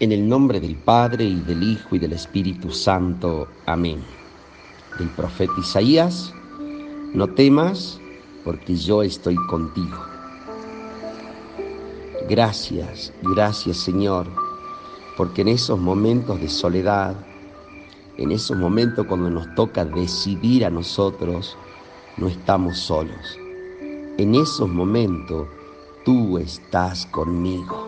En el nombre del Padre y del Hijo y del Espíritu Santo. Amén. Del profeta Isaías, no temas porque yo estoy contigo. Gracias, gracias Señor, porque en esos momentos de soledad, en esos momentos cuando nos toca decidir a nosotros, no estamos solos. En esos momentos tú estás conmigo.